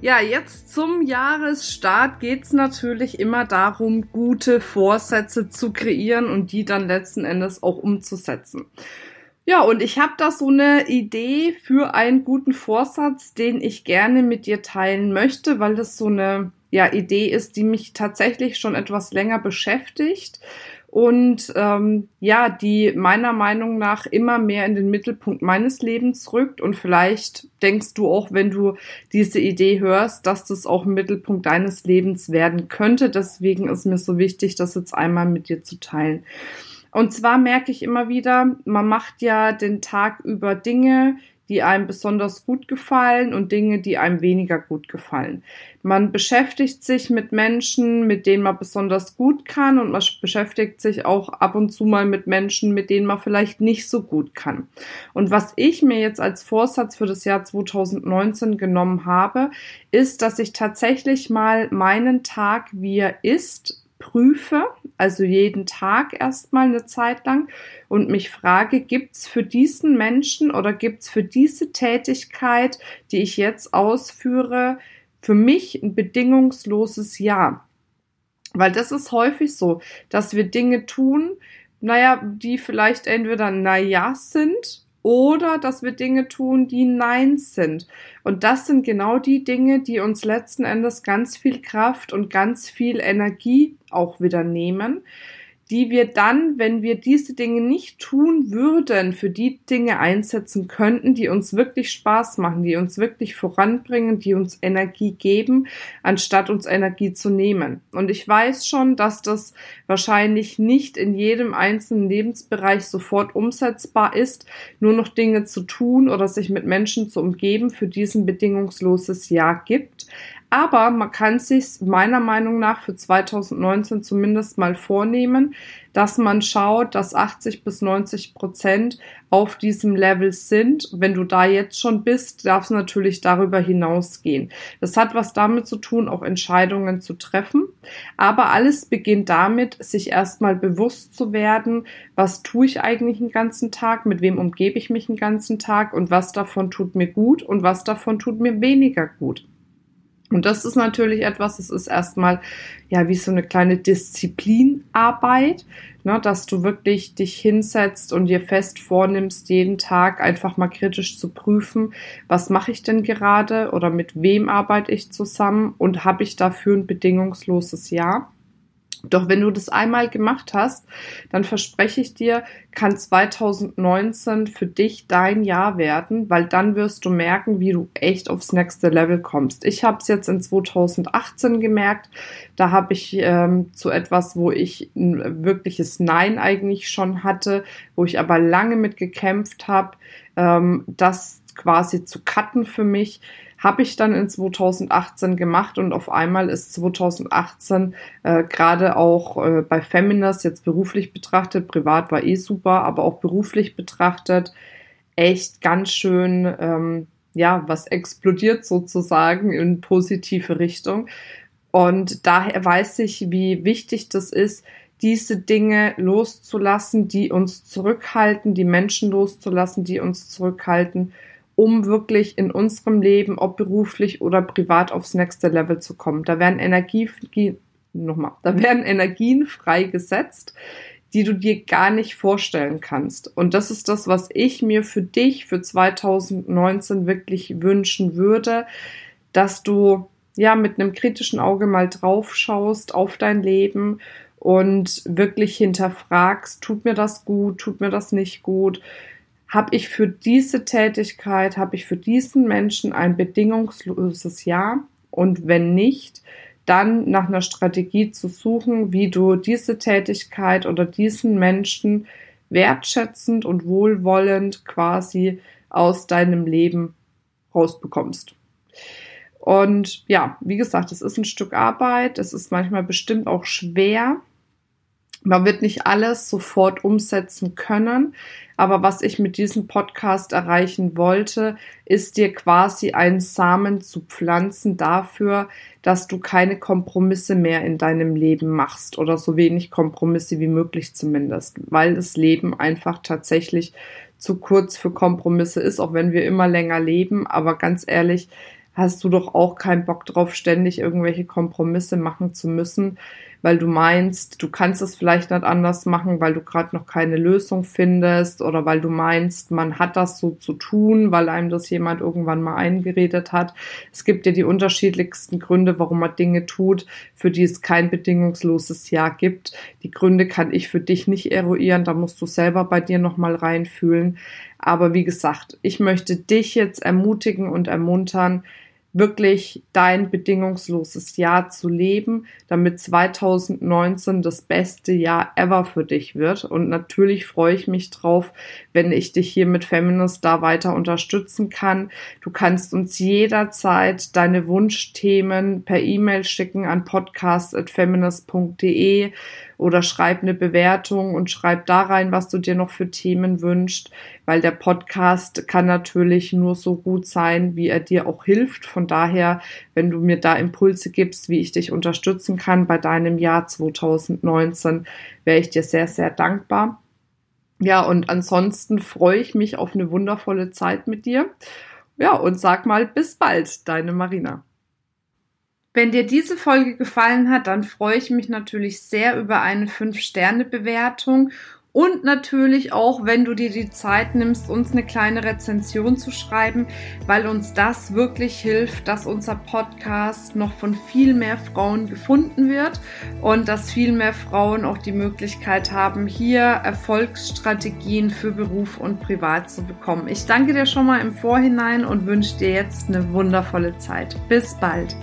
Ja, jetzt zum Jahresstart geht's natürlich immer darum, gute Vorsätze zu kreieren und die dann letzten Endes auch umzusetzen. Ja, und ich habe da so eine Idee für einen guten Vorsatz, den ich gerne mit dir teilen möchte, weil das so eine ja, Idee ist, die mich tatsächlich schon etwas länger beschäftigt und ähm, ja, die meiner Meinung nach immer mehr in den Mittelpunkt meines Lebens rückt. Und vielleicht denkst du auch, wenn du diese Idee hörst, dass das auch im Mittelpunkt deines Lebens werden könnte. Deswegen ist mir so wichtig, das jetzt einmal mit dir zu teilen. Und zwar merke ich immer wieder, man macht ja den Tag über Dinge, die einem besonders gut gefallen und Dinge, die einem weniger gut gefallen. Man beschäftigt sich mit Menschen, mit denen man besonders gut kann und man beschäftigt sich auch ab und zu mal mit Menschen, mit denen man vielleicht nicht so gut kann. Und was ich mir jetzt als Vorsatz für das Jahr 2019 genommen habe, ist, dass ich tatsächlich mal meinen Tag, wie er ist, prüfe, also jeden Tag erstmal eine Zeit lang und mich frage, gibt's für diesen Menschen oder gibt's für diese Tätigkeit, die ich jetzt ausführe, für mich ein bedingungsloses Ja? Weil das ist häufig so, dass wir Dinge tun, naja, die vielleicht entweder naja sind oder dass wir Dinge tun, die Nein sind. Und das sind genau die Dinge, die uns letzten Endes ganz viel Kraft und ganz viel Energie auch wieder nehmen die wir dann, wenn wir diese Dinge nicht tun würden, für die Dinge einsetzen könnten, die uns wirklich Spaß machen, die uns wirklich voranbringen, die uns Energie geben, anstatt uns Energie zu nehmen. Und ich weiß schon, dass das wahrscheinlich nicht in jedem einzelnen Lebensbereich sofort umsetzbar ist, nur noch Dinge zu tun oder sich mit Menschen zu umgeben, für diesen bedingungsloses Ja gibt. Aber man kann sich meiner Meinung nach für 2019 zumindest mal vornehmen, dass man schaut, dass 80 bis 90 Prozent auf diesem Level sind. Wenn du da jetzt schon bist, darf es natürlich darüber hinausgehen. Das hat was damit zu tun, auch Entscheidungen zu treffen. Aber alles beginnt damit, sich erstmal bewusst zu werden, was tue ich eigentlich den ganzen Tag, mit wem umgebe ich mich den ganzen Tag und was davon tut mir gut und was davon tut mir weniger gut. Und das ist natürlich etwas, es ist erstmal ja wie so eine kleine Disziplinarbeit, ne, dass du wirklich dich hinsetzt und dir fest vornimmst, jeden Tag einfach mal kritisch zu prüfen, was mache ich denn gerade oder mit wem arbeite ich zusammen und habe ich dafür ein bedingungsloses Ja. Doch wenn du das einmal gemacht hast, dann verspreche ich dir, kann 2019 für dich dein Jahr werden, weil dann wirst du merken, wie du echt aufs nächste Level kommst. Ich habe es jetzt in 2018 gemerkt. Da habe ich ähm, zu etwas, wo ich ein wirkliches Nein eigentlich schon hatte, wo ich aber lange mit gekämpft habe, ähm, das quasi zu cutten für mich habe ich dann in 2018 gemacht und auf einmal ist 2018 äh, gerade auch äh, bei Feminist jetzt beruflich betrachtet, privat war eh super, aber auch beruflich betrachtet echt ganz schön, ähm, ja, was explodiert sozusagen in positive Richtung. Und daher weiß ich, wie wichtig das ist, diese Dinge loszulassen, die uns zurückhalten, die Menschen loszulassen, die uns zurückhalten um wirklich in unserem Leben, ob beruflich oder privat, aufs nächste Level zu kommen. Da werden Energie, nochmal, da werden Energien freigesetzt, die du dir gar nicht vorstellen kannst. Und das ist das, was ich mir für dich für 2019 wirklich wünschen würde, dass du ja mit einem kritischen Auge mal drauf schaust auf dein Leben und wirklich hinterfragst, tut mir das gut, tut mir das nicht gut, habe ich für diese Tätigkeit, habe ich für diesen Menschen ein bedingungsloses Ja und wenn nicht, dann nach einer Strategie zu suchen, wie du diese Tätigkeit oder diesen Menschen wertschätzend und wohlwollend quasi aus deinem Leben rausbekommst. Und ja, wie gesagt, es ist ein Stück Arbeit. Es ist manchmal bestimmt auch schwer. Man wird nicht alles sofort umsetzen können. Aber was ich mit diesem Podcast erreichen wollte, ist dir quasi einen Samen zu pflanzen dafür, dass du keine Kompromisse mehr in deinem Leben machst oder so wenig Kompromisse wie möglich zumindest, weil das Leben einfach tatsächlich zu kurz für Kompromisse ist, auch wenn wir immer länger leben. Aber ganz ehrlich, hast du doch auch keinen Bock drauf, ständig irgendwelche Kompromisse machen zu müssen, weil du meinst, du kannst es vielleicht nicht anders machen, weil du gerade noch keine Lösung findest oder weil du meinst, man hat das so zu tun, weil einem das jemand irgendwann mal eingeredet hat. Es gibt ja die unterschiedlichsten Gründe, warum man Dinge tut, für die es kein bedingungsloses Ja gibt. Die Gründe kann ich für dich nicht eruieren, da musst du selber bei dir nochmal reinfühlen. Aber wie gesagt, ich möchte dich jetzt ermutigen und ermuntern, wirklich dein bedingungsloses Jahr zu leben, damit 2019 das beste Jahr ever für dich wird. Und natürlich freue ich mich drauf, wenn ich dich hier mit Feminist da weiter unterstützen kann. Du kannst uns jederzeit deine Wunschthemen per E-Mail schicken an podcast.feminist.de oder schreib eine Bewertung und schreib da rein, was du dir noch für Themen wünschst, weil der Podcast kann natürlich nur so gut sein, wie er dir auch hilft. Von daher, wenn du mir da Impulse gibst, wie ich dich unterstützen kann bei deinem Jahr 2019, wäre ich dir sehr, sehr dankbar. Ja, und ansonsten freue ich mich auf eine wundervolle Zeit mit dir. Ja, und sag mal bis bald, deine Marina. Wenn dir diese Folge gefallen hat, dann freue ich mich natürlich sehr über eine 5-Sterne-Bewertung und natürlich auch, wenn du dir die Zeit nimmst, uns eine kleine Rezension zu schreiben, weil uns das wirklich hilft, dass unser Podcast noch von viel mehr Frauen gefunden wird und dass viel mehr Frauen auch die Möglichkeit haben, hier Erfolgsstrategien für Beruf und Privat zu bekommen. Ich danke dir schon mal im Vorhinein und wünsche dir jetzt eine wundervolle Zeit. Bis bald.